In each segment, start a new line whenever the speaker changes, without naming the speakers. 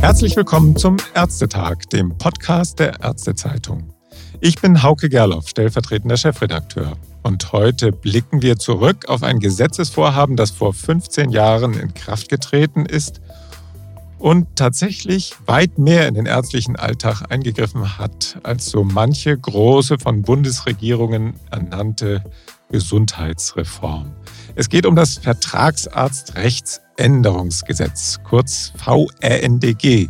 Herzlich willkommen zum Ärztetag, dem Podcast der Ärztezeitung. Ich bin Hauke Gerloff, stellvertretender Chefredakteur. Und heute blicken wir zurück auf ein Gesetzesvorhaben, das vor 15 Jahren in Kraft getreten ist und tatsächlich weit mehr in den ärztlichen Alltag eingegriffen hat, als so manche große von Bundesregierungen ernannte Gesundheitsreform. Es geht um das Vertragsarztrechtsänderungsgesetz, kurz VRNDG,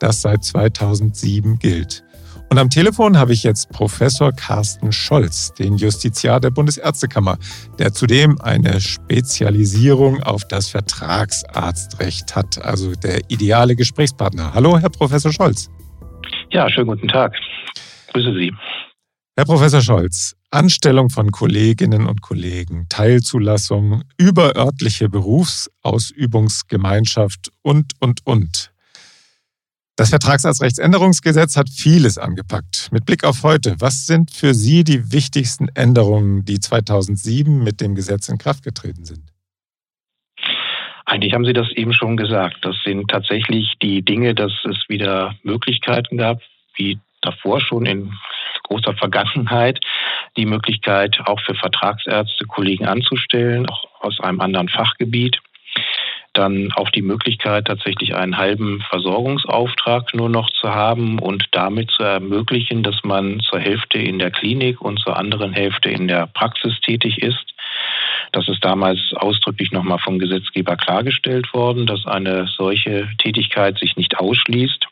das seit 2007 gilt. Und am Telefon habe ich jetzt Professor Carsten Scholz, den Justiziar der Bundesärztekammer, der zudem eine Spezialisierung auf das Vertragsarztrecht hat, also der ideale Gesprächspartner. Hallo, Herr Professor Scholz.
Ja, schönen guten Tag. Grüße Sie.
Herr Professor Scholz, Anstellung von Kolleginnen und Kollegen, Teilzulassung, überörtliche Berufsausübungsgemeinschaft und, und, und. Das Vertragsarztrechtsänderungsgesetz hat vieles angepackt. Mit Blick auf heute, was sind für Sie die wichtigsten Änderungen, die 2007 mit dem Gesetz in Kraft getreten sind?
Eigentlich haben Sie das eben schon gesagt. Das sind tatsächlich die Dinge, dass es wieder Möglichkeiten gab, wie davor schon in großer Vergangenheit die Möglichkeit, auch für Vertragsärzte Kollegen anzustellen, auch aus einem anderen Fachgebiet. Dann auch die Möglichkeit, tatsächlich einen halben Versorgungsauftrag nur noch zu haben und damit zu ermöglichen, dass man zur Hälfte in der Klinik und zur anderen Hälfte in der Praxis tätig ist. Das ist damals ausdrücklich nochmal vom Gesetzgeber klargestellt worden, dass eine solche Tätigkeit sich nicht ausschließt.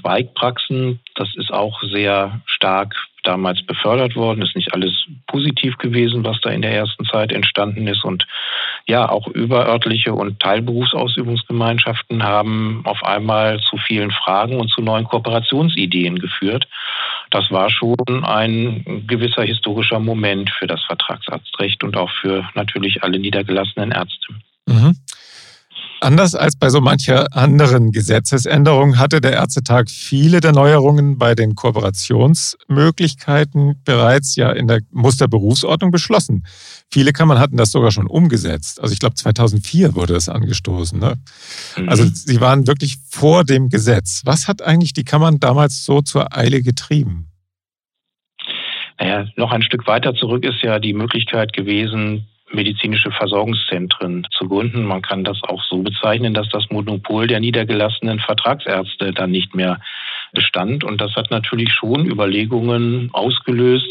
Zweigpraxen, das ist auch sehr stark damals befördert worden. Ist nicht alles positiv gewesen, was da in der ersten Zeit entstanden ist. Und ja, auch überörtliche und Teilberufsausübungsgemeinschaften haben auf einmal zu vielen Fragen und zu neuen Kooperationsideen geführt. Das war schon ein gewisser historischer Moment für das Vertragsarztrecht und auch für natürlich alle niedergelassenen Ärzte. Mhm.
Anders als bei so mancher anderen Gesetzesänderung hatte der Ärztetag viele der Neuerungen bei den Kooperationsmöglichkeiten bereits ja in der Musterberufsordnung beschlossen. Viele Kammern hatten das sogar schon umgesetzt. Also ich glaube 2004 wurde das angestoßen. Ne? Mhm. Also sie waren wirklich vor dem Gesetz. Was hat eigentlich die Kammern damals so zur Eile getrieben?
Naja, noch ein Stück weiter zurück ist ja die Möglichkeit gewesen, medizinische Versorgungszentren zu gründen. Man kann das auch so bezeichnen, dass das Monopol der niedergelassenen Vertragsärzte dann nicht mehr bestand. Und das hat natürlich schon Überlegungen ausgelöst,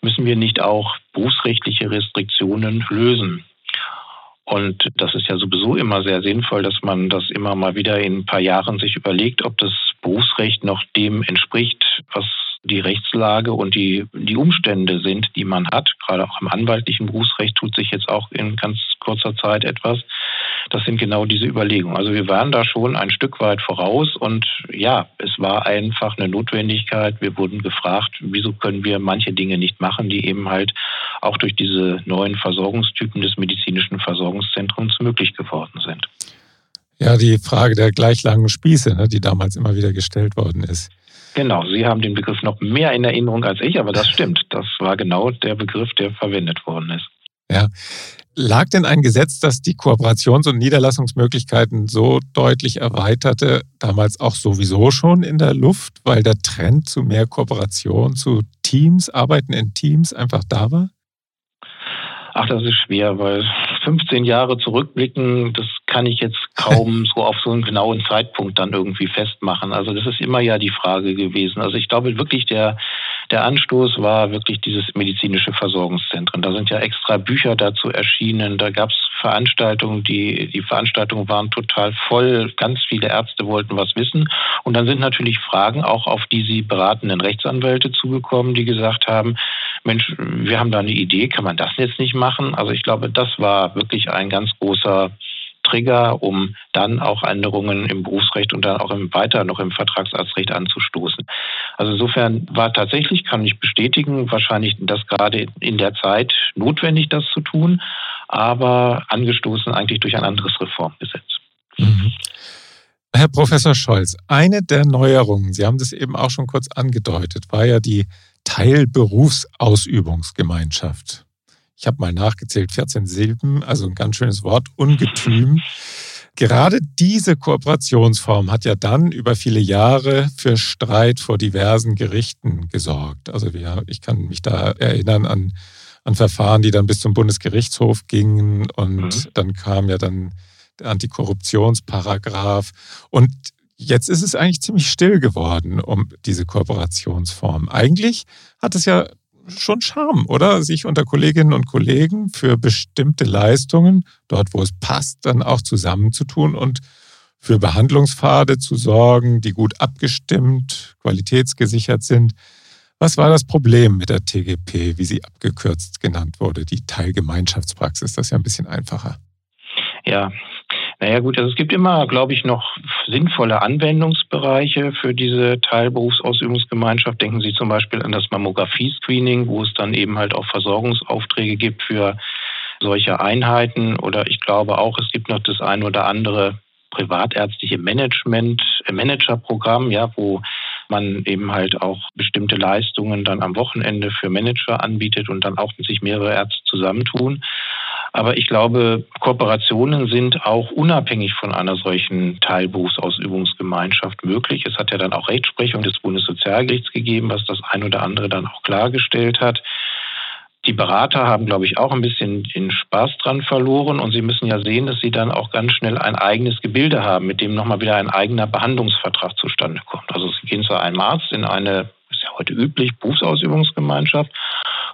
müssen wir nicht auch berufsrechtliche Restriktionen lösen. Und das ist ja sowieso immer sehr sinnvoll, dass man das immer mal wieder in ein paar Jahren sich überlegt, ob das Berufsrecht noch dem entspricht, was die Rechtslage und die, die Umstände sind, die man hat. Gerade auch im anwaltlichen Berufsrecht tut sich jetzt auch in ganz kurzer Zeit etwas. Das sind genau diese Überlegungen. Also wir waren da schon ein Stück weit voraus und ja, es war einfach eine Notwendigkeit. Wir wurden gefragt, wieso können wir manche Dinge nicht machen, die eben halt auch durch diese neuen Versorgungstypen des medizinischen Versorgungszentrums möglich geworden sind.
Ja, die Frage der gleich langen Spieße, ne, die damals immer wieder gestellt worden ist.
Genau, Sie haben den Begriff noch mehr in Erinnerung als ich, aber das stimmt. Das war genau der Begriff, der verwendet worden ist.
Ja. Lag denn ein Gesetz, das die Kooperations- und Niederlassungsmöglichkeiten so deutlich erweiterte, damals auch sowieso schon in der Luft, weil der Trend zu mehr Kooperation, zu Teams, Arbeiten in Teams einfach da war?
Ach, das ist schwer, weil 15 Jahre zurückblicken, das kann ich jetzt kaum so auf so einen genauen Zeitpunkt dann irgendwie festmachen. Also das ist immer ja die Frage gewesen. Also ich glaube wirklich, der, der Anstoß war wirklich dieses medizinische Versorgungszentren. Da sind ja extra Bücher dazu erschienen. Da gab es Veranstaltungen, die, die Veranstaltungen waren total voll. Ganz viele Ärzte wollten was wissen. Und dann sind natürlich Fragen auch auf die sie beratenden Rechtsanwälte zugekommen, die gesagt haben, Mensch, wir haben da eine Idee, kann man das jetzt nicht machen? Also ich glaube, das war wirklich ein ganz großer Trigger, um dann auch Änderungen im Berufsrecht und dann auch im weiter noch im Vertragsarztrecht anzustoßen. Also insofern war tatsächlich, kann ich bestätigen, wahrscheinlich das gerade in der Zeit notwendig, das zu tun, aber angestoßen eigentlich durch ein anderes Reformgesetz. Mhm.
Herr Professor Scholz, eine der Neuerungen, Sie haben das eben auch schon kurz angedeutet, war ja die Teilberufsausübungsgemeinschaft. Ich habe mal nachgezählt, 14 Silben, also ein ganz schönes Wort, Ungetüm. Gerade diese Kooperationsform hat ja dann über viele Jahre für Streit vor diversen Gerichten gesorgt. Also wir, ich kann mich da erinnern an, an Verfahren, die dann bis zum Bundesgerichtshof gingen und mhm. dann kam ja dann der Antikorruptionsparagraf und jetzt ist es eigentlich ziemlich still geworden um diese Kooperationsform. Eigentlich hat es ja schon Charme, oder? Sich unter Kolleginnen und Kollegen für bestimmte Leistungen, dort wo es passt, dann auch zusammenzutun und für Behandlungspfade zu sorgen, die gut abgestimmt, qualitätsgesichert sind. Was war das Problem mit der TGP, wie sie abgekürzt genannt wurde, die Teilgemeinschaftspraxis? Das ist ja ein bisschen einfacher.
Ja, naja gut, also es gibt immer, glaube ich, noch sinnvolle Anwendungsbereiche für diese Teilberufsausübungsgemeinschaft. Denken Sie zum Beispiel an das Mammographie-Screening, wo es dann eben halt auch Versorgungsaufträge gibt für solche Einheiten. Oder ich glaube auch, es gibt noch das ein oder andere privatärztliche Management, äh, Managerprogramm, ja, wo man eben halt auch bestimmte Leistungen dann am Wochenende für Manager anbietet und dann auch sich mehrere Ärzte zusammentun. Aber ich glaube, Kooperationen sind auch unabhängig von einer solchen Teilberufsausübungsgemeinschaft möglich. Es hat ja dann auch Rechtsprechung des Bundessozialgerichts gegeben, was das ein oder andere dann auch klargestellt hat. Die Berater haben, glaube ich, auch ein bisschen den Spaß dran verloren und sie müssen ja sehen, dass sie dann auch ganz schnell ein eigenes Gebilde haben, mit dem nochmal wieder ein eigener Behandlungsvertrag zustande kommt. Also sie gehen zu einem Arzt in eine, ist ja heute üblich, Berufsausübungsgemeinschaft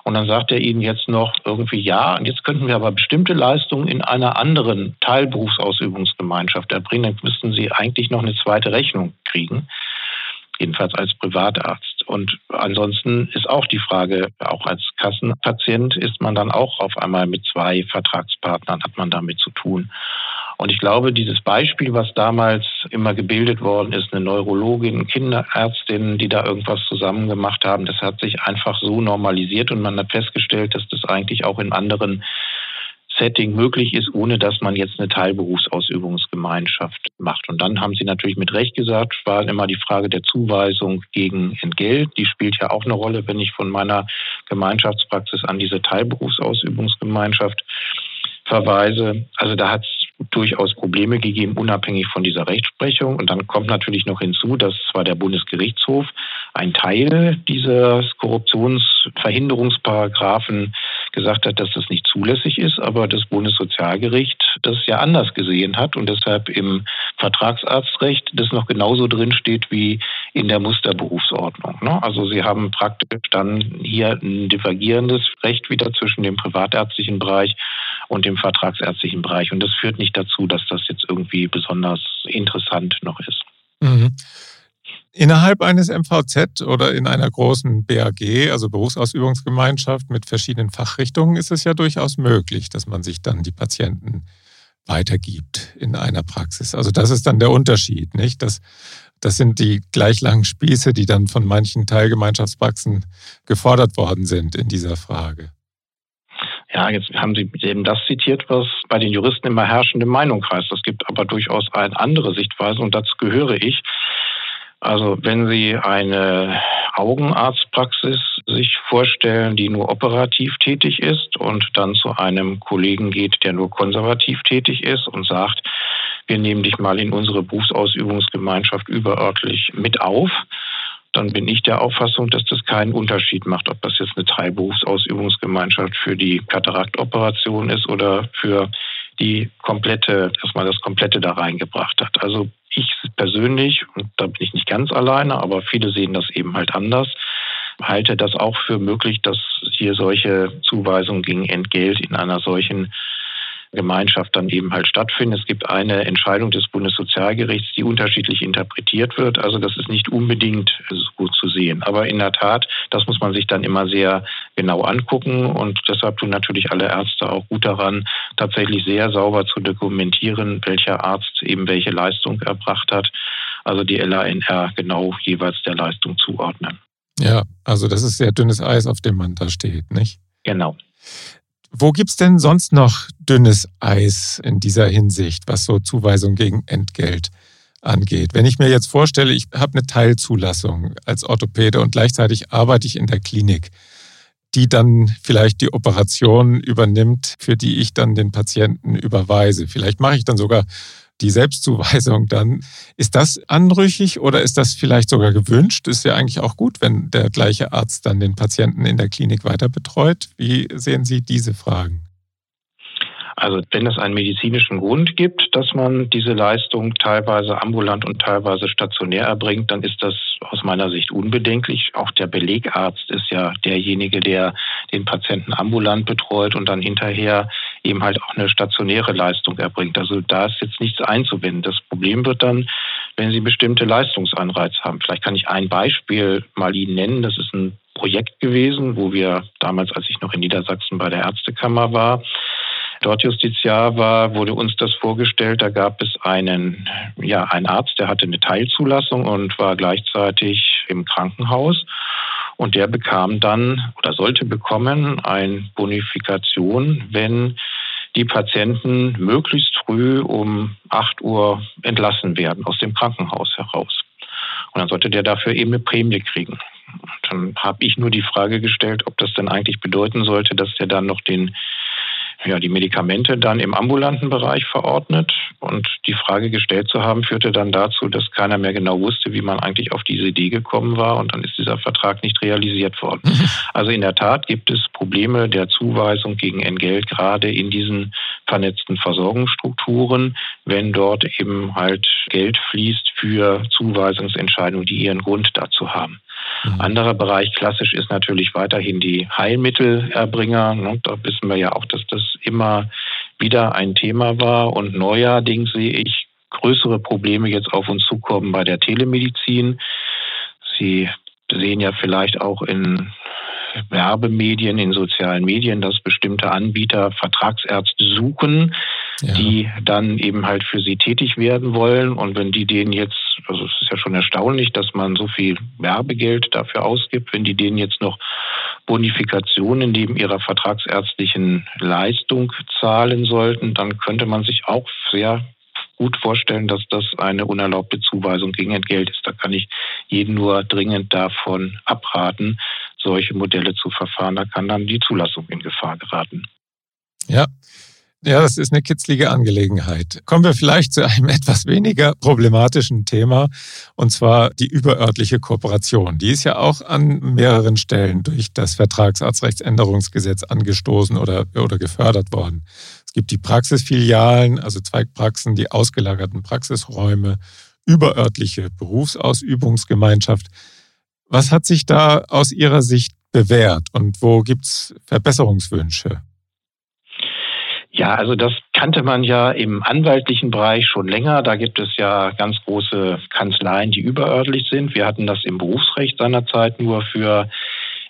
und dann sagt er Ihnen jetzt noch irgendwie, ja, und jetzt könnten wir aber bestimmte Leistungen in einer anderen Teilberufsausübungsgemeinschaft erbringen. Dann müssten Sie eigentlich noch eine zweite Rechnung kriegen, jedenfalls als Privatarzt. Und ansonsten ist auch die Frage, auch als Kassenpatient ist man dann auch auf einmal mit zwei Vertragspartnern, hat man damit zu tun. Und ich glaube, dieses Beispiel, was damals immer gebildet worden ist, eine Neurologin, Kinderärztin, die da irgendwas zusammen gemacht haben, das hat sich einfach so normalisiert und man hat festgestellt, dass das eigentlich auch in anderen Setting möglich ist, ohne dass man jetzt eine Teilberufsausübungsgemeinschaft macht. Und dann haben Sie natürlich mit Recht gesagt, war immer die Frage der Zuweisung gegen Entgelt. Die spielt ja auch eine Rolle, wenn ich von meiner Gemeinschaftspraxis an diese Teilberufsausübungsgemeinschaft verweise. Also da hat es durchaus Probleme gegeben, unabhängig von dieser Rechtsprechung. Und dann kommt natürlich noch hinzu, dass zwar der Bundesgerichtshof ein Teil dieses Korruptionsverhinderungsparagraphen gesagt hat, dass das nicht zulässig ist, aber das Bundessozialgericht das ja anders gesehen hat und deshalb im Vertragsarztrecht das noch genauso drin steht wie in der Musterberufsordnung. Ne? Also Sie haben praktisch dann hier ein divergierendes Recht wieder zwischen dem privatärztlichen Bereich und dem vertragsärztlichen Bereich. Und das führt nicht dazu, dass das jetzt irgendwie besonders interessant noch ist. Mhm.
Innerhalb eines MVZ oder in einer großen BAG, also Berufsausübungsgemeinschaft mit verschiedenen Fachrichtungen, ist es ja durchaus möglich, dass man sich dann die Patienten weitergibt in einer Praxis. Also das ist dann der Unterschied, nicht? Das, das sind die gleich langen Spieße, die dann von manchen Teilgemeinschaftspraxen gefordert worden sind in dieser Frage.
Ja, jetzt haben Sie eben das zitiert, was bei den Juristen immer herrschende Meinung heißt. Es gibt aber durchaus eine andere Sichtweise und dazu gehöre ich. Also wenn Sie eine Augenarztpraxis sich vorstellen, die nur operativ tätig ist und dann zu einem Kollegen geht, der nur konservativ tätig ist und sagt, wir nehmen dich mal in unsere Berufsausübungsgemeinschaft überörtlich mit auf, dann bin ich der Auffassung, dass das keinen Unterschied macht, ob das jetzt eine Teilberufsausübungsgemeinschaft für die Kataraktoperation ist oder für die komplette, dass man das komplette da reingebracht hat. Also ich persönlich, und da bin ich nicht ganz alleine, aber viele sehen das eben halt anders, halte das auch für möglich, dass hier solche Zuweisungen gegen Entgelt in einer solchen Gemeinschaft dann eben halt stattfinden. Es gibt eine Entscheidung des Bundessozialgerichts, die unterschiedlich interpretiert wird. Also das ist nicht unbedingt so gut zu sehen. Aber in der Tat, das muss man sich dann immer sehr genau angucken. Und deshalb tun natürlich alle Ärzte auch gut daran, tatsächlich sehr sauber zu dokumentieren, welcher Arzt eben welche Leistung erbracht hat. Also die LANR genau jeweils der Leistung zuordnen.
Ja, also das ist sehr dünnes Eis, auf dem man da steht, nicht?
Genau.
Wo gibt es denn sonst noch dünnes Eis in dieser Hinsicht, was so Zuweisung gegen Entgelt angeht? Wenn ich mir jetzt vorstelle, ich habe eine Teilzulassung als Orthopäde und gleichzeitig arbeite ich in der Klinik. die dann vielleicht die Operation übernimmt, für die ich dann den Patienten überweise. Vielleicht mache ich dann sogar die Selbstzuweisung dann. Ist das anrüchig oder ist das vielleicht sogar gewünscht? Ist ja eigentlich auch gut, wenn der gleiche Arzt dann den Patienten in der Klinik weiter betreut. Wie sehen Sie diese Fragen?
Also wenn es einen medizinischen Grund gibt, dass man diese Leistung teilweise ambulant und teilweise stationär erbringt, dann ist das aus meiner Sicht unbedenklich. Auch der Belegarzt ist ja derjenige, der den Patienten ambulant betreut und dann hinterher eben halt auch eine stationäre Leistung erbringt. Also da ist jetzt nichts einzuwenden. Das Problem wird dann, wenn Sie bestimmte Leistungsanreize haben. Vielleicht kann ich ein Beispiel mal Ihnen nennen. Das ist ein Projekt gewesen, wo wir damals, als ich noch in Niedersachsen bei der Ärztekammer war, dort Justiziar war, wurde uns das vorgestellt. Da gab es einen, ja, einen Arzt, der hatte eine Teilzulassung und war gleichzeitig im Krankenhaus. Und der bekam dann oder sollte bekommen eine Bonifikation, wenn die Patienten möglichst früh um 8 Uhr entlassen werden aus dem Krankenhaus heraus. Und dann sollte der dafür eben eine Prämie kriegen. Und dann habe ich nur die Frage gestellt, ob das denn eigentlich bedeuten sollte, dass der dann noch den ja, die Medikamente dann im ambulanten Bereich verordnet. Und die Frage gestellt zu haben, führte dann dazu, dass keiner mehr genau wusste, wie man eigentlich auf diese Idee gekommen war. Und dann ist dieser Vertrag nicht realisiert worden. Also in der Tat gibt es Probleme der Zuweisung gegen Entgelt, gerade in diesen vernetzten Versorgungsstrukturen, wenn dort eben halt Geld fließt für Zuweisungsentscheidungen, die ihren Grund dazu haben. Mhm. Anderer Bereich klassisch ist natürlich weiterhin die Heilmittelerbringer. Ne? Da wissen wir ja auch, dass das immer wieder ein Thema war. Und neuerdings sehe ich größere Probleme jetzt auf uns zukommen bei der Telemedizin. Sie sehen ja vielleicht auch in Werbemedien, in sozialen Medien, dass bestimmte Anbieter Vertragsärzte suchen, ja. die dann eben halt für sie tätig werden wollen. Und wenn die denen jetzt, also es ist ja schon erstaunlich, dass man so viel Werbegeld dafür ausgibt, wenn die denen jetzt noch Bonifikationen neben ihrer vertragsärztlichen Leistung zahlen sollten, dann könnte man sich auch sehr gut vorstellen, dass das eine unerlaubte Zuweisung gegen Entgelt ist. Da kann ich jeden nur dringend davon abraten, solche Modelle zu verfahren. Da kann dann die Zulassung in Gefahr geraten.
Ja, ja, das ist eine kitzlige Angelegenheit. Kommen wir vielleicht zu einem etwas weniger problematischen Thema, und zwar die überörtliche Kooperation. Die ist ja auch an mehreren Stellen durch das Vertragsarztrechtsänderungsgesetz angestoßen oder, oder gefördert worden. Es gibt die Praxisfilialen, also Zweigpraxen, die ausgelagerten Praxisräume, überörtliche Berufsausübungsgemeinschaft. Was hat sich da aus Ihrer Sicht bewährt und wo gibt es Verbesserungswünsche?
Ja, also das kannte man ja im anwaltlichen Bereich schon länger. Da gibt es ja ganz große Kanzleien, die überörtlich sind. Wir hatten das im Berufsrecht seinerzeit nur für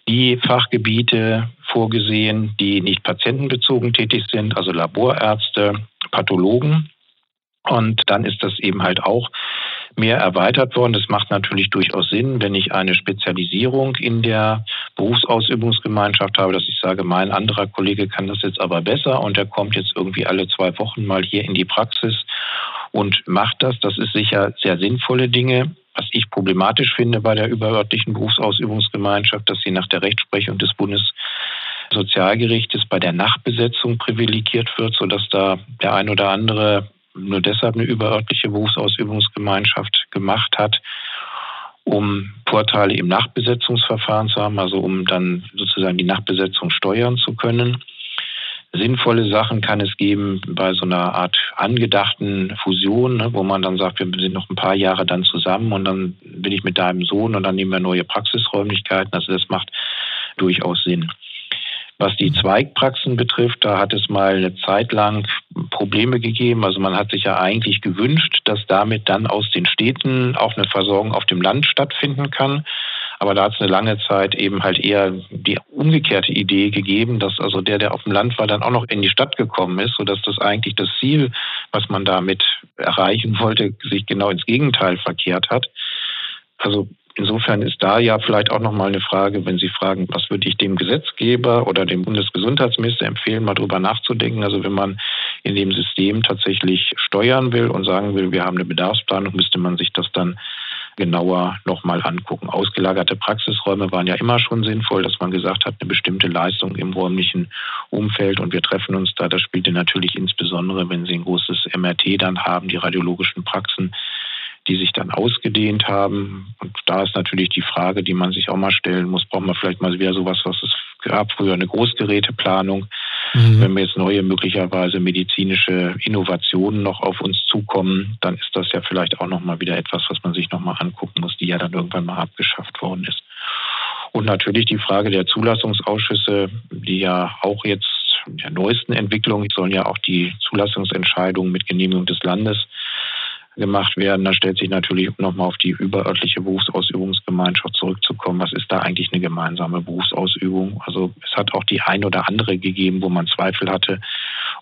die Fachgebiete vorgesehen, die nicht patientenbezogen tätig sind, also Laborärzte, Pathologen. Und dann ist das eben halt auch mehr erweitert worden. Das macht natürlich durchaus Sinn, wenn ich eine Spezialisierung in der Berufsausübungsgemeinschaft habe, dass ich sage, mein anderer Kollege kann das jetzt aber besser und der kommt jetzt irgendwie alle zwei Wochen mal hier in die Praxis und macht das. Das ist sicher sehr sinnvolle Dinge. Was ich problematisch finde bei der überörtlichen Berufsausübungsgemeinschaft, dass sie nach der Rechtsprechung des Bundessozialgerichtes bei der Nachbesetzung privilegiert wird, sodass da der ein oder andere nur deshalb eine überörtliche Berufsausübungsgemeinschaft gemacht hat, um Vorteile im Nachbesetzungsverfahren zu haben, also um dann sozusagen die Nachbesetzung steuern zu können. Sinnvolle Sachen kann es geben bei so einer Art angedachten Fusion, ne, wo man dann sagt, wir sind noch ein paar Jahre dann zusammen und dann bin ich mit deinem Sohn und dann nehmen wir neue Praxisräumlichkeiten. Also das macht durchaus Sinn. Was die Zweigpraxen betrifft, da hat es mal eine Zeit lang Probleme gegeben. Also man hat sich ja eigentlich gewünscht, dass damit dann aus den Städten auch eine Versorgung auf dem Land stattfinden kann. Aber da hat es eine lange Zeit eben halt eher die umgekehrte Idee gegeben, dass also der, der auf dem Land war, dann auch noch in die Stadt gekommen ist, sodass das eigentlich das Ziel, was man damit erreichen wollte, sich genau ins Gegenteil verkehrt hat. Also Insofern ist da ja vielleicht auch nochmal eine Frage, wenn Sie fragen, was würde ich dem Gesetzgeber oder dem Bundesgesundheitsminister empfehlen, mal drüber nachzudenken. Also wenn man in dem System tatsächlich steuern will und sagen will, wir haben eine Bedarfsplanung, müsste man sich das dann genauer nochmal angucken. Ausgelagerte Praxisräume waren ja immer schon sinnvoll, dass man gesagt hat, eine bestimmte Leistung im räumlichen Umfeld und wir treffen uns da. Das spielte natürlich insbesondere, wenn Sie ein großes MRT dann haben, die radiologischen Praxen, die sich dann ausgedehnt haben. Und da ist natürlich die Frage, die man sich auch mal stellen muss, braucht man vielleicht mal wieder sowas, was es gab früher, eine Großgeräteplanung. Mhm. Wenn wir jetzt neue, möglicherweise medizinische Innovationen noch auf uns zukommen, dann ist das ja vielleicht auch nochmal wieder etwas, was man sich nochmal angucken muss, die ja dann irgendwann mal abgeschafft worden ist. Und natürlich die Frage der Zulassungsausschüsse, die ja auch jetzt der neuesten Entwicklung sollen ja auch die Zulassungsentscheidungen mit Genehmigung des Landes gemacht werden. Da stellt sich natürlich nochmal auf die überörtliche Berufsausübungsgemeinschaft zurückzukommen. Was ist da eigentlich eine gemeinsame Berufsausübung? Also es hat auch die ein oder andere gegeben, wo man Zweifel hatte,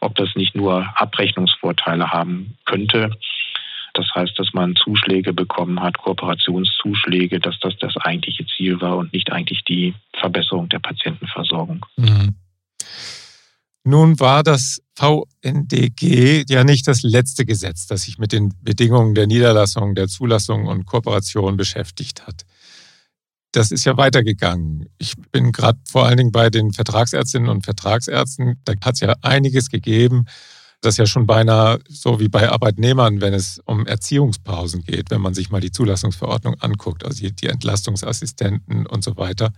ob das nicht nur Abrechnungsvorteile haben könnte. Das heißt, dass man Zuschläge bekommen hat, Kooperationszuschläge, dass das das eigentliche Ziel war und nicht eigentlich die Verbesserung der Patientenversorgung. Mhm.
Nun war das VNDG ja nicht das letzte Gesetz, das sich mit den Bedingungen der Niederlassung, der Zulassung und Kooperation beschäftigt hat. Das ist ja weitergegangen. Ich bin gerade vor allen Dingen bei den Vertragsärztinnen und Vertragsärzten. Da hat es ja einiges gegeben, das ja schon beinahe so wie bei Arbeitnehmern, wenn es um Erziehungspausen geht, wenn man sich mal die Zulassungsverordnung anguckt, also die Entlastungsassistenten und so weiter.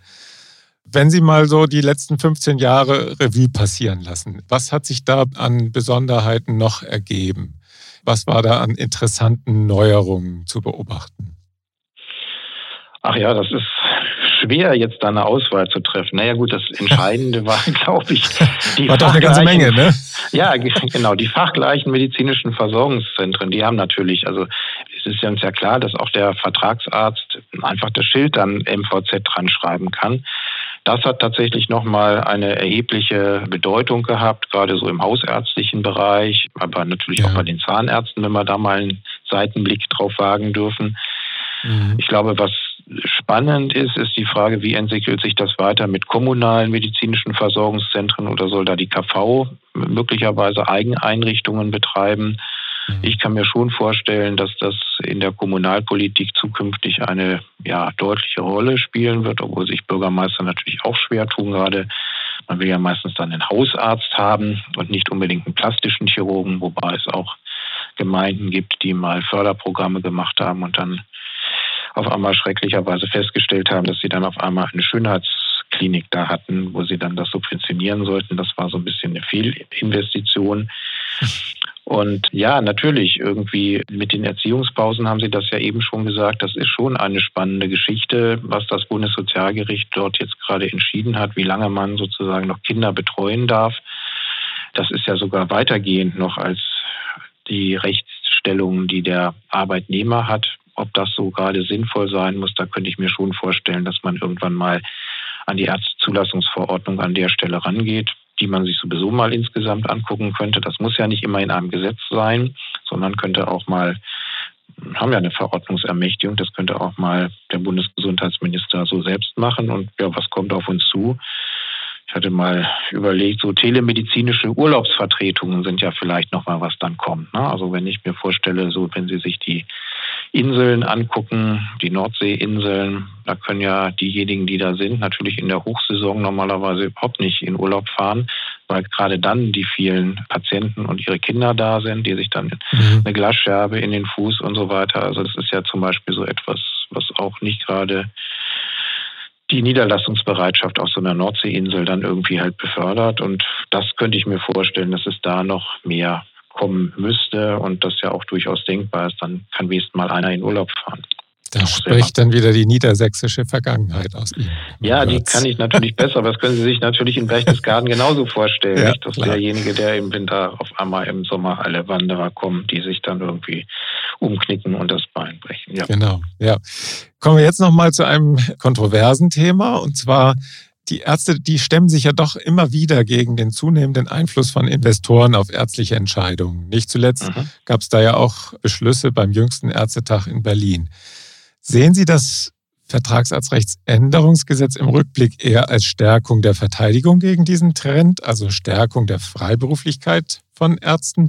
Wenn Sie mal so die letzten 15 Jahre Revue passieren lassen, was hat sich da an Besonderheiten noch ergeben? Was war da an interessanten Neuerungen zu beobachten?
Ach ja, das ist schwer, jetzt da eine Auswahl zu treffen. Naja gut, das Entscheidende war, glaube ich,
die war doch eine ganze Menge, ne?
Ja, genau. Die fachgleichen medizinischen Versorgungszentren, die haben natürlich, also es ist ja uns ja klar, dass auch der Vertragsarzt einfach das Schild dann MVZ dran schreiben kann. Das hat tatsächlich nochmal eine erhebliche Bedeutung gehabt, gerade so im hausärztlichen Bereich, aber natürlich ja. auch bei den Zahnärzten, wenn wir da mal einen Seitenblick drauf wagen dürfen. Mhm. Ich glaube, was spannend ist, ist die Frage, wie entwickelt sich das weiter mit kommunalen medizinischen Versorgungszentren oder soll da die KV möglicherweise Eigeneinrichtungen betreiben? Mhm. Ich kann mir schon vorstellen, dass das in der Kommunalpolitik zukünftig eine ja, deutliche Rolle spielen wird, obwohl sich Bürgermeister natürlich auch schwer tun. Gerade man will ja meistens dann einen Hausarzt haben und nicht unbedingt einen plastischen Chirurgen, wobei es auch Gemeinden gibt, die mal Förderprogramme gemacht haben und dann auf einmal schrecklicherweise festgestellt haben, dass sie dann auf einmal eine Schönheitsklinik da hatten, wo sie dann das subventionieren sollten. Das war so ein bisschen eine Fehlinvestition. Und ja, natürlich, irgendwie mit den Erziehungspausen haben Sie das ja eben schon gesagt. Das ist schon eine spannende Geschichte, was das Bundessozialgericht dort jetzt gerade entschieden hat, wie lange man sozusagen noch Kinder betreuen darf. Das ist ja sogar weitergehend noch als die Rechtsstellung, die der Arbeitnehmer hat. Ob das so gerade sinnvoll sein muss, da könnte ich mir schon vorstellen, dass man irgendwann mal an die Ärztezulassungsverordnung an der Stelle rangeht die man sich sowieso mal insgesamt angucken könnte. Das muss ja nicht immer in einem Gesetz sein, sondern könnte auch mal, haben ja eine Verordnungsermächtigung, das könnte auch mal der Bundesgesundheitsminister so selbst machen. Und ja, was kommt auf uns zu? Ich hatte mal überlegt, so telemedizinische Urlaubsvertretungen sind ja vielleicht noch mal was dann kommt. Ne? Also wenn ich mir vorstelle, so wenn Sie sich die Inseln angucken, die Nordseeinseln. Da können ja diejenigen, die da sind, natürlich in der Hochsaison normalerweise überhaupt nicht in Urlaub fahren, weil gerade dann die vielen Patienten und ihre Kinder da sind, die sich dann mhm. eine Glasscherbe in den Fuß und so weiter. Also das ist ja zum Beispiel so etwas, was auch nicht gerade die Niederlassungsbereitschaft auf so einer Nordseeinsel dann irgendwie halt befördert. Und das könnte ich mir vorstellen, dass es da noch mehr kommen müsste und das ja auch durchaus denkbar ist, dann kann wenigstens mal einer in Urlaub fahren.
Da spricht dann wieder die niedersächsische Vergangenheit aus Ihnen.
Ja, die kann ich natürlich besser, aber das können Sie sich natürlich in Berchtesgaden genauso vorstellen, ja, nicht? dass klar. derjenige, der im Winter auf einmal im Sommer alle Wanderer kommen, die sich dann irgendwie umknicken und das Bein brechen.
Ja. Genau, ja. Kommen wir jetzt nochmal zu einem kontroversen Thema und zwar die Ärzte, die stemmen sich ja doch immer wieder gegen den zunehmenden Einfluss von Investoren auf ärztliche Entscheidungen. Nicht zuletzt mhm. gab es da ja auch Beschlüsse beim jüngsten Ärztetag in Berlin. Sehen Sie das Vertragsarztrechtsänderungsgesetz im Rückblick eher als Stärkung der Verteidigung gegen diesen Trend, also Stärkung der Freiberuflichkeit von Ärzten?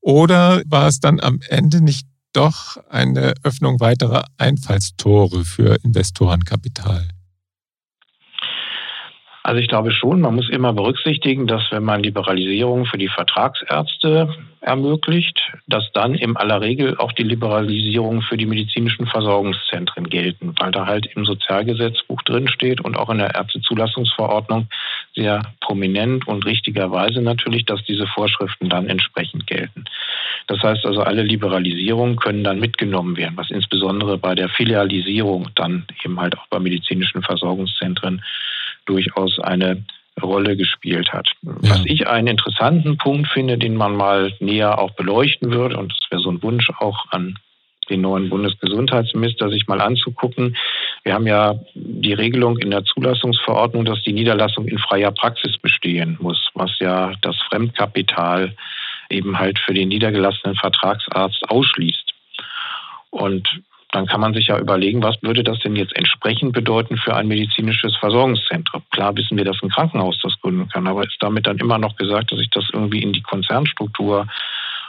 Oder war es dann am Ende nicht doch eine Öffnung weiterer Einfallstore für Investorenkapital?
Also ich glaube schon, man muss immer berücksichtigen, dass wenn man Liberalisierung für die Vertragsärzte ermöglicht, dass dann im aller Regel auch die Liberalisierung für die medizinischen Versorgungszentren gelten, weil da halt im Sozialgesetzbuch drinsteht und auch in der Ärztezulassungsverordnung sehr prominent und richtigerweise natürlich, dass diese Vorschriften dann entsprechend gelten. Das heißt also, alle Liberalisierungen können dann mitgenommen werden, was insbesondere bei der Filialisierung dann eben halt auch bei medizinischen Versorgungszentren durchaus eine Rolle gespielt hat. Ja. Was ich einen interessanten Punkt finde, den man mal näher auch beleuchten würde, und das wäre so ein Wunsch auch an den neuen Bundesgesundheitsminister, sich mal anzugucken. Wir haben ja die Regelung in der Zulassungsverordnung, dass die Niederlassung in freier Praxis bestehen muss, was ja das Fremdkapital eben halt für den niedergelassenen Vertragsarzt ausschließt. Und dann kann man sich ja überlegen, was würde das denn jetzt entsprechend bedeuten für ein medizinisches Versorgungszentrum. Klar wissen wir, dass ein Krankenhaus das gründen kann, aber ist damit dann immer noch gesagt, dass ich das irgendwie in die Konzernstruktur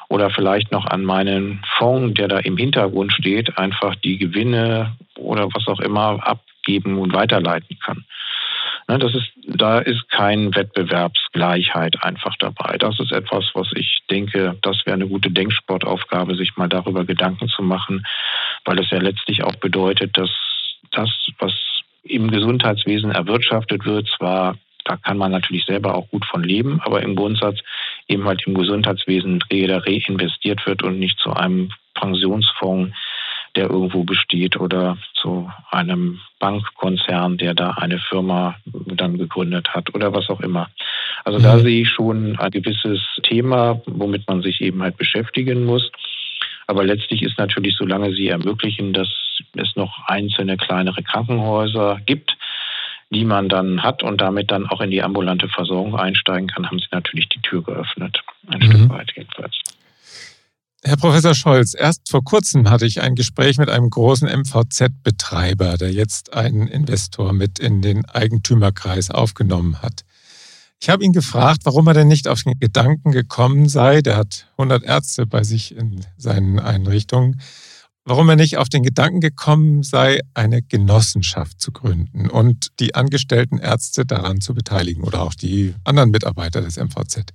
oder vielleicht noch an meinen Fonds, der da im Hintergrund steht, einfach die Gewinne oder was auch immer abgeben und weiterleiten kann. Ne, das ist, da ist kein Wettbewerbsgleichheit einfach dabei. Das ist etwas, was ich denke, das wäre eine gute Denksportaufgabe, sich mal darüber Gedanken zu machen, weil es ja letztlich auch bedeutet, dass das, was im Gesundheitswesen erwirtschaftet wird, zwar da kann man natürlich selber auch gut von leben, aber im Grundsatz eben halt im Gesundheitswesen reinvestiert wird und nicht zu einem Pensionsfonds der irgendwo besteht oder zu einem Bankkonzern, der da eine Firma dann gegründet hat oder was auch immer. Also mhm. da sehe ich schon ein gewisses Thema, womit man sich eben halt beschäftigen muss. Aber letztlich ist natürlich, solange sie ermöglichen, dass es noch einzelne kleinere Krankenhäuser gibt, die man dann hat und damit dann auch in die ambulante Versorgung einsteigen kann, haben sie natürlich die Tür geöffnet. Ein mhm. Stück weit jedenfalls.
Herr Professor Scholz, erst vor kurzem hatte ich ein Gespräch mit einem großen MVZ-Betreiber, der jetzt einen Investor mit in den Eigentümerkreis aufgenommen hat. Ich habe ihn gefragt, warum er denn nicht auf den Gedanken gekommen sei, der hat 100 Ärzte bei sich in seinen Einrichtungen, warum er nicht auf den Gedanken gekommen sei, eine Genossenschaft zu gründen und die angestellten Ärzte daran zu beteiligen oder auch die anderen Mitarbeiter des MVZ.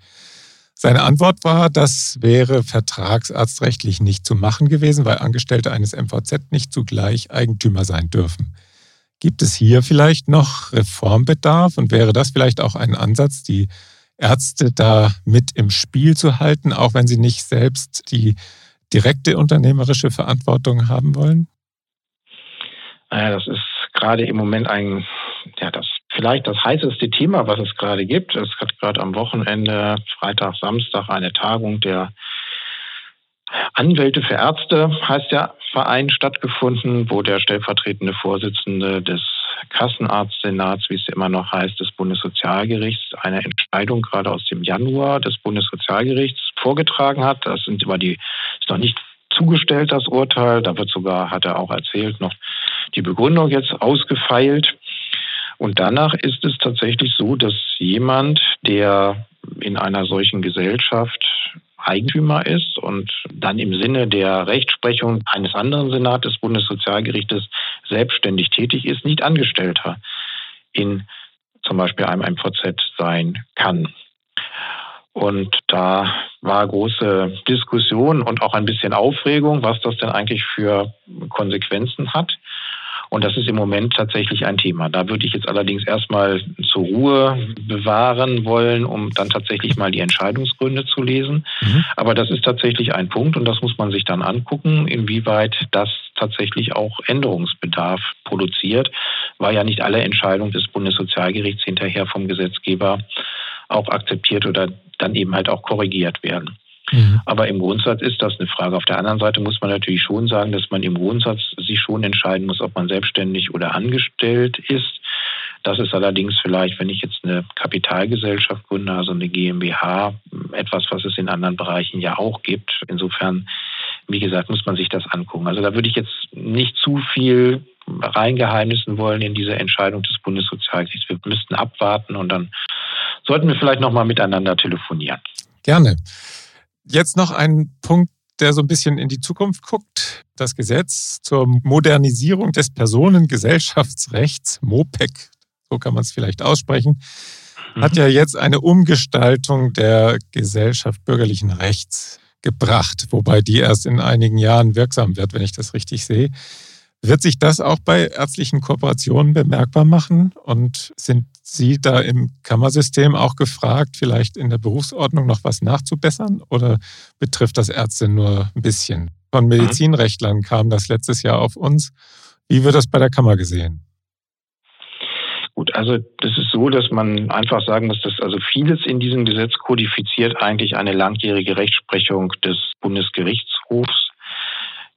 Seine Antwort war, das wäre vertragsarztrechtlich nicht zu machen gewesen, weil Angestellte eines MVZ nicht zugleich Eigentümer sein dürfen. Gibt es hier vielleicht noch Reformbedarf und wäre das vielleicht auch ein Ansatz, die Ärzte da mit im Spiel zu halten, auch wenn sie nicht selbst die direkte unternehmerische Verantwortung haben wollen?
Naja, das ist gerade im Moment ein, vielleicht das heißeste Thema, was es gerade gibt. Es hat gerade am Wochenende, Freitag, Samstag, eine Tagung der Anwälte für Ärzte, heißt der Verein, stattgefunden, wo der stellvertretende Vorsitzende des Kassenarztsenats, wie es immer noch heißt, des Bundessozialgerichts, eine Entscheidung gerade aus dem Januar des Bundessozialgerichts vorgetragen hat. Das sind aber die, ist noch nicht zugestellt, das Urteil. Da wird sogar, hat er auch erzählt, noch die Begründung jetzt ausgefeilt. Und danach ist es tatsächlich so, dass jemand, der in einer solchen Gesellschaft Eigentümer ist und dann im Sinne der Rechtsprechung eines anderen Senats des Bundessozialgerichtes selbstständig tätig ist, nicht Angestellter in zum Beispiel einem MVZ sein kann. Und da war große Diskussion und auch ein bisschen Aufregung, was das denn eigentlich für Konsequenzen hat. Und das ist im Moment tatsächlich ein Thema. Da würde ich jetzt allerdings erstmal zur Ruhe bewahren wollen, um dann tatsächlich mal die Entscheidungsgründe zu lesen. Mhm. Aber das ist tatsächlich ein Punkt und das muss man sich dann angucken, inwieweit das tatsächlich auch Änderungsbedarf produziert, weil ja nicht alle Entscheidungen des Bundessozialgerichts hinterher vom Gesetzgeber auch akzeptiert oder dann eben halt auch korrigiert werden. Mhm. Aber im Grundsatz ist das eine Frage. Auf der anderen Seite muss man natürlich schon sagen, dass man im Grundsatz sich schon entscheiden muss, ob man selbstständig oder angestellt ist. Das ist allerdings vielleicht, wenn ich jetzt eine Kapitalgesellschaft gründe, also eine GmbH, etwas, was es in anderen Bereichen ja auch gibt. Insofern, wie gesagt, muss man sich das angucken. Also da würde ich jetzt nicht zu viel reingeheimnissen wollen in diese Entscheidung des Bundessozialgerichts. Wir müssten abwarten und dann sollten wir vielleicht nochmal miteinander telefonieren.
Gerne. Jetzt noch ein Punkt, der so ein bisschen in die Zukunft guckt. Das Gesetz zur Modernisierung des Personengesellschaftsrechts, MOPEC, so kann man es vielleicht aussprechen, hat mhm. ja jetzt eine Umgestaltung der Gesellschaft bürgerlichen Rechts gebracht, wobei die erst in einigen Jahren wirksam wird, wenn ich das richtig sehe. Wird sich das auch bei ärztlichen Kooperationen bemerkbar machen? Und sind Sie da im Kammersystem auch gefragt, vielleicht in der Berufsordnung noch was nachzubessern? Oder betrifft das Ärzte nur ein bisschen? Von mhm. Medizinrechtlern kam das letztes Jahr auf uns. Wie wird das bei der Kammer gesehen?
Gut, also das ist so, dass man einfach sagen muss, dass also vieles in diesem Gesetz kodifiziert eigentlich eine langjährige Rechtsprechung des Bundesgerichtshofs,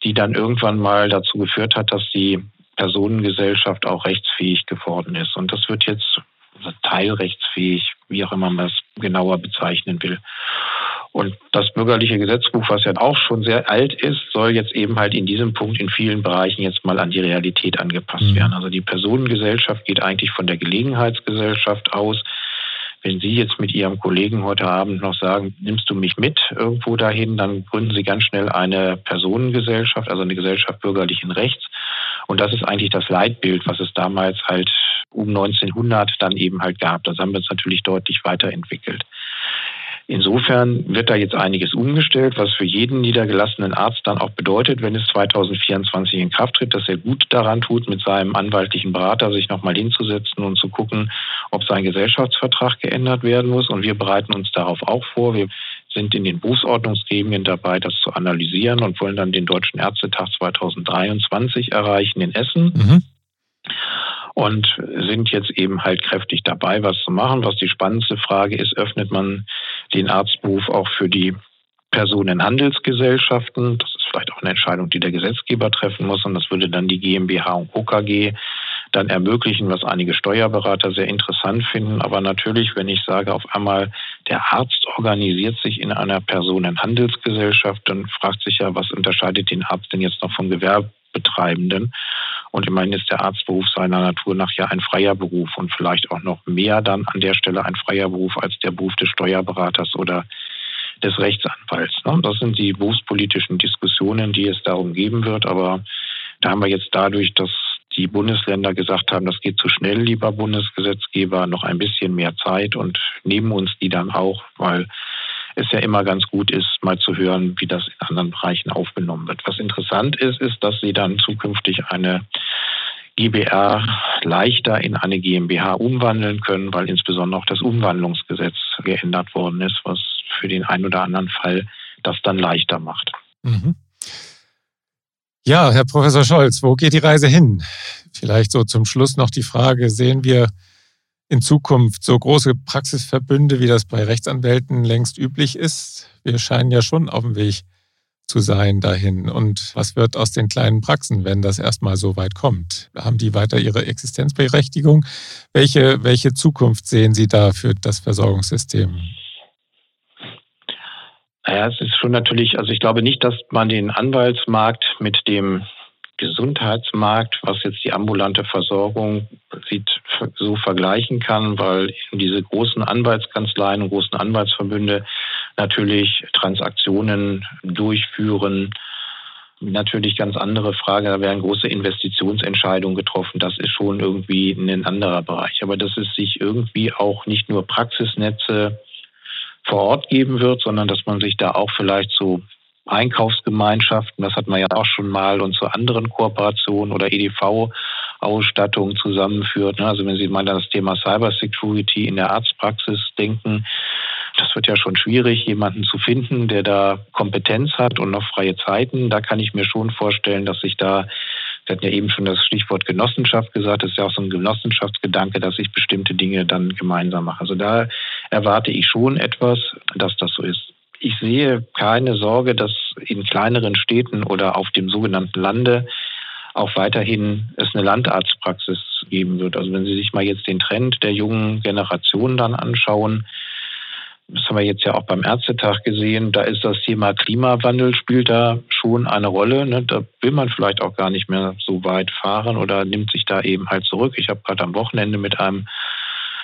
die dann irgendwann mal dazu geführt hat, dass die Personengesellschaft auch rechtsfähig geworden ist. Und das wird jetzt also teilrechtsfähig, wie auch immer man das genauer bezeichnen will. Und das bürgerliche Gesetzbuch, was ja auch schon sehr alt ist, soll jetzt eben halt in diesem Punkt in vielen Bereichen jetzt mal an die Realität angepasst mhm. werden. Also die Personengesellschaft geht eigentlich von der Gelegenheitsgesellschaft aus. Wenn Sie jetzt mit Ihrem Kollegen heute Abend noch sagen, nimmst du mich mit irgendwo dahin, dann gründen Sie ganz schnell eine Personengesellschaft, also eine Gesellschaft bürgerlichen Rechts. Und das ist eigentlich das Leitbild, was es damals halt um 1900 dann eben halt gab. Das haben wir uns natürlich deutlich weiterentwickelt. Insofern wird da jetzt einiges umgestellt, was für jeden niedergelassenen Arzt dann auch bedeutet, wenn es 2024 in Kraft tritt, dass er gut daran tut, mit seinem anwaltlichen Berater sich nochmal hinzusetzen und zu gucken, ob sein Gesellschaftsvertrag geändert werden muss. Und wir bereiten uns darauf auch vor. Wir sind in den Berufsordnungsgremien dabei, das zu analysieren und wollen dann den Deutschen Ärztetag 2023 erreichen in Essen. Mhm und sind jetzt eben halt kräftig dabei, was zu machen. Was die spannendste Frage ist, öffnet man den Arztberuf auch für die Personenhandelsgesellschaften. Das ist vielleicht auch eine Entscheidung, die der Gesetzgeber treffen muss. Und das würde dann die GmbH und KKG dann ermöglichen, was einige Steuerberater sehr interessant finden. Aber natürlich, wenn ich sage, auf einmal der Arzt organisiert sich in einer Personenhandelsgesellschaft, dann fragt sich ja, was unterscheidet den Arzt denn jetzt noch vom Gewerbetreibenden? Und immerhin ist der Arztberuf seiner Natur nach ja ein freier Beruf und vielleicht auch noch mehr dann an der Stelle ein freier Beruf als der Beruf des Steuerberaters oder des Rechtsanwalts. Ne? Das sind die berufspolitischen Diskussionen, die es darum geben wird. Aber da haben wir jetzt dadurch, dass die Bundesländer gesagt haben, das geht zu schnell, lieber Bundesgesetzgeber, noch ein bisschen mehr Zeit und nehmen uns die dann auch, weil es ja immer ganz gut ist, mal zu hören, wie das in anderen Bereichen aufgenommen wird. Was interessant ist, ist, dass sie dann zukünftig eine GBR leichter in eine GmbH umwandeln können, weil insbesondere auch das Umwandlungsgesetz geändert worden ist, was für den einen oder anderen Fall das dann leichter macht. Mhm.
Ja, Herr Professor Scholz, wo geht die Reise hin? Vielleicht so zum Schluss noch die Frage, sehen wir in Zukunft so große Praxisverbünde, wie das bei Rechtsanwälten längst üblich ist? Wir scheinen ja schon auf dem Weg zu sein dahin. Und was wird aus den kleinen Praxen, wenn das erstmal so weit kommt? Haben die weiter ihre Existenzberechtigung? Welche, welche Zukunft sehen Sie da für das Versorgungssystem?
Naja, es ist schon natürlich, also ich glaube nicht, dass man den Anwaltsmarkt mit dem Gesundheitsmarkt, was jetzt die ambulante Versorgung sieht, so vergleichen kann, weil diese großen Anwaltskanzleien und großen Anwaltsverbünde natürlich Transaktionen durchführen. Natürlich ganz andere Frage, da werden große Investitionsentscheidungen getroffen. Das ist schon irgendwie ein anderer Bereich. Aber dass es sich irgendwie auch nicht nur Praxisnetze vor Ort geben wird, sondern dass man sich da auch vielleicht so Einkaufsgemeinschaften, das hat man ja auch schon mal, und zu anderen Kooperationen oder EDV-Ausstattungen zusammenführt. Ne? Also wenn Sie mal an das Thema Cybersecurity in der Arztpraxis denken, das wird ja schon schwierig, jemanden zu finden, der da Kompetenz hat und noch freie Zeiten. Da kann ich mir schon vorstellen, dass sich da Sie hatten ja eben schon das Stichwort Genossenschaft gesagt. Das ist ja auch so ein Genossenschaftsgedanke, dass ich bestimmte Dinge dann gemeinsam mache. Also da erwarte ich schon etwas, dass das so ist ich sehe keine Sorge, dass in kleineren Städten oder auf dem sogenannten Lande auch weiterhin es eine Landarztpraxis geben wird. Also wenn Sie sich mal jetzt den Trend der jungen Generation dann anschauen, das haben wir jetzt ja auch beim Ärztetag gesehen, da ist das Thema Klimawandel spielt da schon eine Rolle. Ne? Da will man vielleicht auch gar nicht mehr so weit fahren oder nimmt sich da eben halt zurück. Ich habe gerade am Wochenende mit einem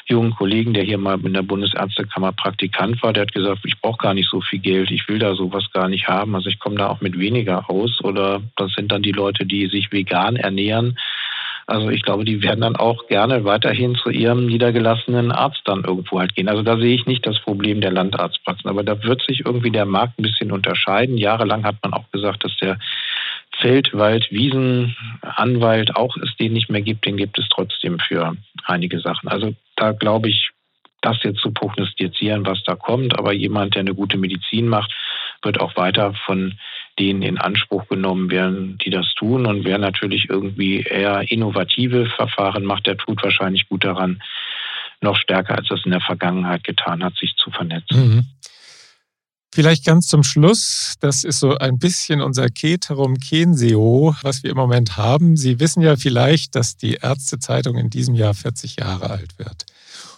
jungen Kollegen, der hier mal in der Bundesärztekammer Praktikant war, der hat gesagt, ich brauche gar nicht so viel Geld, ich will da sowas gar nicht haben. Also ich komme da auch mit weniger aus. Oder das sind dann die Leute, die sich vegan ernähren. Also ich glaube, die werden dann auch gerne weiterhin zu ihrem niedergelassenen Arzt dann irgendwo halt gehen. Also da sehe ich nicht das Problem der Landarztpraxen. Aber da wird sich irgendwie der Markt ein bisschen unterscheiden. Jahrelang hat man auch gesagt, dass der Feld, Wald, Wiesen, Anwalt auch es den nicht mehr gibt, den gibt es trotzdem für einige Sachen. Also da glaube ich, das jetzt zu prognostizieren, was da kommt, aber jemand, der eine gute Medizin macht, wird auch weiter von denen in Anspruch genommen werden, die das tun. Und wer natürlich irgendwie eher innovative Verfahren macht, der tut wahrscheinlich gut daran, noch stärker als das in der Vergangenheit getan hat, sich zu vernetzen. Mhm.
Vielleicht ganz zum Schluss, das ist so ein bisschen unser Keterum Kenseo, was wir im Moment haben. Sie wissen ja vielleicht, dass die Ärztezeitung in diesem Jahr 40 Jahre alt wird.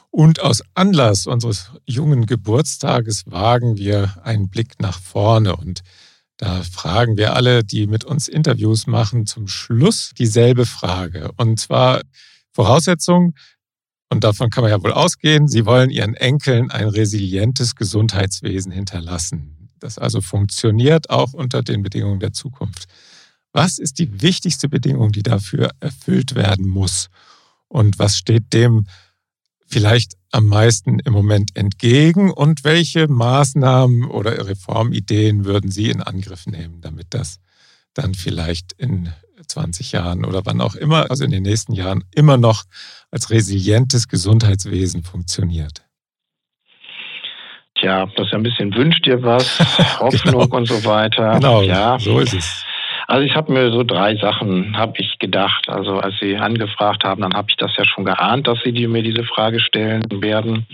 Und aus Anlass unseres jungen Geburtstages wagen wir einen Blick nach vorne. Und da fragen wir alle, die mit uns Interviews machen, zum Schluss dieselbe Frage. Und zwar Voraussetzung, und davon kann man ja wohl ausgehen, sie wollen ihren Enkeln ein resilientes Gesundheitswesen hinterlassen, das also funktioniert auch unter den Bedingungen der Zukunft. Was ist die wichtigste Bedingung, die dafür erfüllt werden muss? Und was steht dem vielleicht am meisten im Moment entgegen? Und welche Maßnahmen oder Reformideen würden Sie in Angriff nehmen, damit das dann vielleicht in 20 Jahren oder wann auch immer, also in den nächsten Jahren, immer noch als resilientes Gesundheitswesen funktioniert?
Tja, das ist ja ein bisschen wünscht dir was, Hoffnung genau. und so weiter.
Genau,
ja.
so ist es.
Also ich habe mir so drei Sachen, habe ich gedacht. Also als Sie angefragt haben, dann habe ich das ja schon geahnt, dass Sie mir diese Frage stellen werden.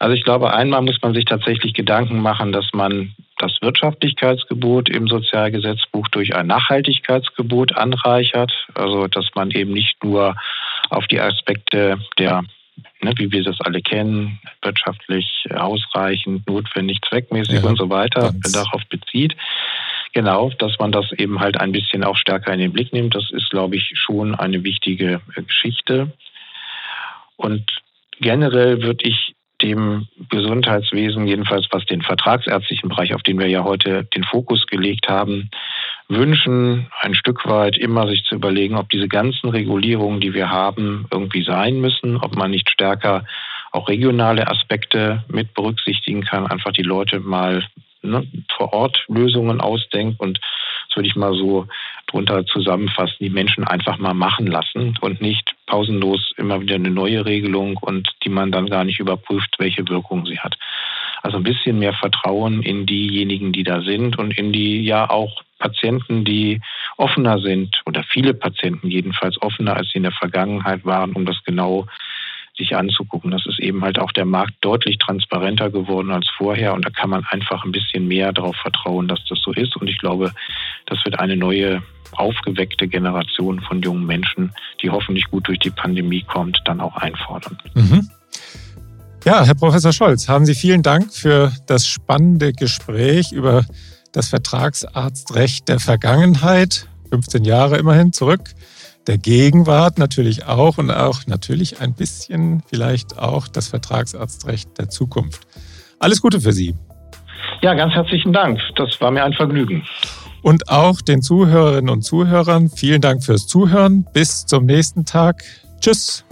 Also ich glaube, einmal muss man sich tatsächlich Gedanken machen, dass man das Wirtschaftlichkeitsgebot im Sozialgesetzbuch durch ein Nachhaltigkeitsgebot anreichert. Also dass man eben nicht nur auf die Aspekte der, ne, wie wir das alle kennen, wirtschaftlich ausreichend, notwendig, zweckmäßig ja, und so weiter, darauf bezieht. Genau, dass man das eben halt ein bisschen auch stärker in den Blick nimmt. Das ist, glaube ich, schon eine wichtige Geschichte. Und generell würde ich dem Gesundheitswesen, jedenfalls was den vertragsärztlichen Bereich, auf den wir ja heute den Fokus gelegt haben, wünschen, ein Stück weit immer sich zu überlegen, ob diese ganzen Regulierungen, die wir haben, irgendwie sein müssen, ob man nicht stärker auch regionale Aspekte mit berücksichtigen kann, einfach die Leute mal ne, vor Ort Lösungen ausdenkt und das würde ich mal so drunter zusammenfassen, die Menschen einfach mal machen lassen und nicht pausenlos immer wieder eine neue Regelung und die man dann gar nicht überprüft, welche Wirkung sie hat. Also ein bisschen mehr Vertrauen in diejenigen, die da sind und in die ja auch Patienten, die offener sind oder viele Patienten jedenfalls offener, als sie in der Vergangenheit waren, um das genau sich anzugucken. Das ist eben halt auch der Markt deutlich transparenter geworden als vorher und da kann man einfach ein bisschen mehr darauf vertrauen, dass das so ist. Und ich glaube, das wird eine neue aufgeweckte Generation von jungen Menschen, die hoffentlich gut durch die Pandemie kommt, dann auch einfordern. Mhm.
Ja, Herr Professor Scholz, haben Sie vielen Dank für das spannende Gespräch über das Vertragsarztrecht der Vergangenheit, 15 Jahre immerhin zurück der Gegenwart natürlich auch und auch natürlich ein bisschen vielleicht auch das Vertragsarztrecht der Zukunft. Alles Gute für Sie.
Ja, ganz herzlichen Dank. Das war mir ein Vergnügen.
Und auch den Zuhörerinnen und Zuhörern vielen Dank fürs Zuhören. Bis zum nächsten Tag. Tschüss.